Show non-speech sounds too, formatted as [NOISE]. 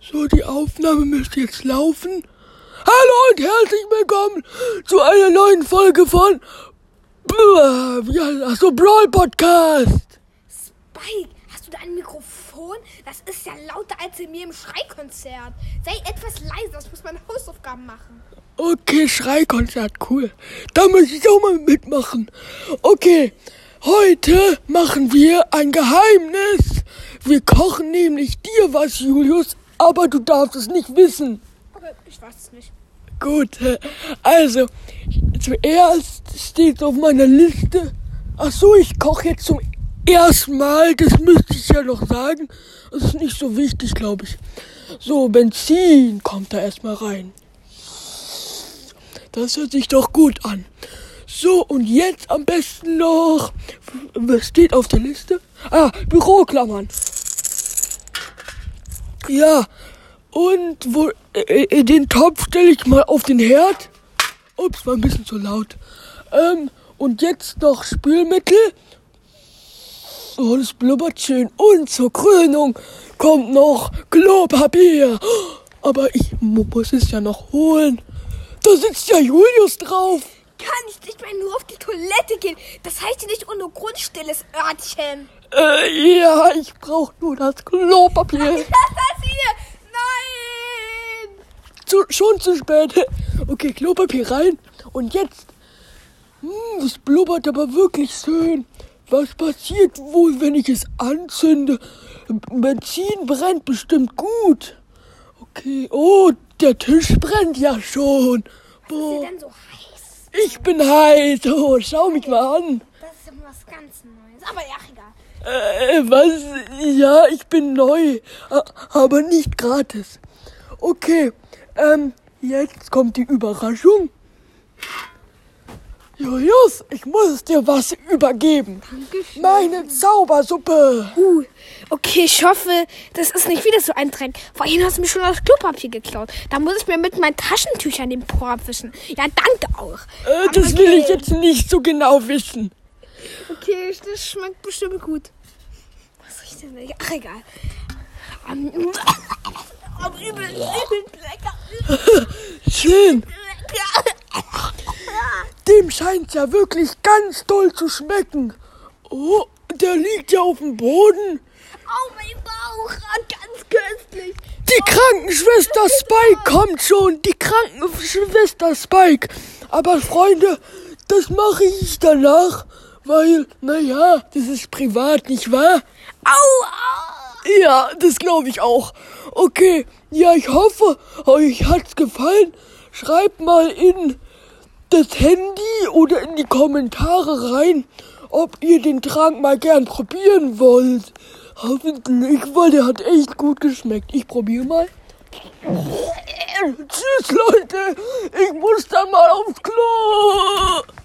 So, die Aufnahme müsste jetzt laufen. Hallo und herzlich willkommen zu einer neuen Folge von das? so Brawl Podcast. Spike, hast du da ein Mikrofon? Das ist ja lauter als in mir im Schreikonzert. Sei etwas leiser, ich muss meine Hausaufgaben machen. Okay, Schreikonzert, cool. Da muss ich auch mal mitmachen. Okay, heute machen wir ein Geheimnis. Wir kochen nämlich dir was, Julius, aber du darfst es nicht wissen. Okay, ich weiß es nicht. Gut, also zuerst steht auf meiner Liste. Ach so, ich koche jetzt zum ersten Mal. Das müsste ich ja noch sagen. Das ist nicht so wichtig, glaube ich. So, Benzin kommt da erstmal rein. Das hört sich doch gut an. So, und jetzt am besten noch. Was steht auf der Liste? Ah, Büroklammern. Ja, und wo, äh, den Topf stelle ich mal auf den Herd. Ups, war ein bisschen zu laut. Ähm, und jetzt noch Spülmittel. Oh, das blubbert schön. Und zur Krönung kommt noch Klopapier. Aber ich muss es ja noch holen. Da sitzt ja Julius drauf. Kann ich nicht mehr nur auf die Toilette gehen? Das heißt ja nicht ohne Grund stilles Örtchen. Äh, ja, ich brauche nur das Klopapier. [LAUGHS] Zu, schon zu spät. [LAUGHS] Okay, Klopapier rein. Und jetzt. Hm, das blubbert aber wirklich schön. Was passiert wohl, wenn ich es anzünde? Benzin brennt bestimmt gut. Okay. Oh, der Tisch brennt ja schon. Boah. Ist denn so heiß? Ich bin heiß. Oh, schau mich mal an. Das ist was ganz Neues. Aber ja, egal. Äh, was? Ja, ich bin neu. Aber nicht gratis. Okay. Ähm, jetzt kommt die Überraschung. Julius, ich muss dir was übergeben. Dankeschön. Meine Zaubersuppe. Uh, okay, ich hoffe, das ist nicht wieder so ein Dreck. Vorhin hast du mir schon das Klopapier geklaut. Da muss ich mir mit meinen Taschentüchern den Po abwischen. Ja, danke auch. Äh, das okay. will ich jetzt nicht so genau wissen. Okay, das schmeckt bestimmt gut. Was riecht denn? Ach, egal. Um, aber übel, übel lecker. Schön. [LAUGHS] Dem scheint ja wirklich ganz toll zu schmecken. Oh, der liegt ja auf dem Boden. Oh, mein Bauch, ganz köstlich. Die Krankenschwester Spike kommt schon. Die Krankenschwester Spike. Aber Freunde, das mache ich danach, weil, naja, das ist privat, nicht wahr? Au, au. Ja, das glaube ich auch. Okay, ja, ich hoffe, euch hat's gefallen. Schreibt mal in das Handy oder in die Kommentare rein, ob ihr den Trank mal gern probieren wollt. Hoffentlich, weil der hat echt gut geschmeckt. Ich probiere mal. Tschüss, Leute. Ich muss dann mal aufs Klo.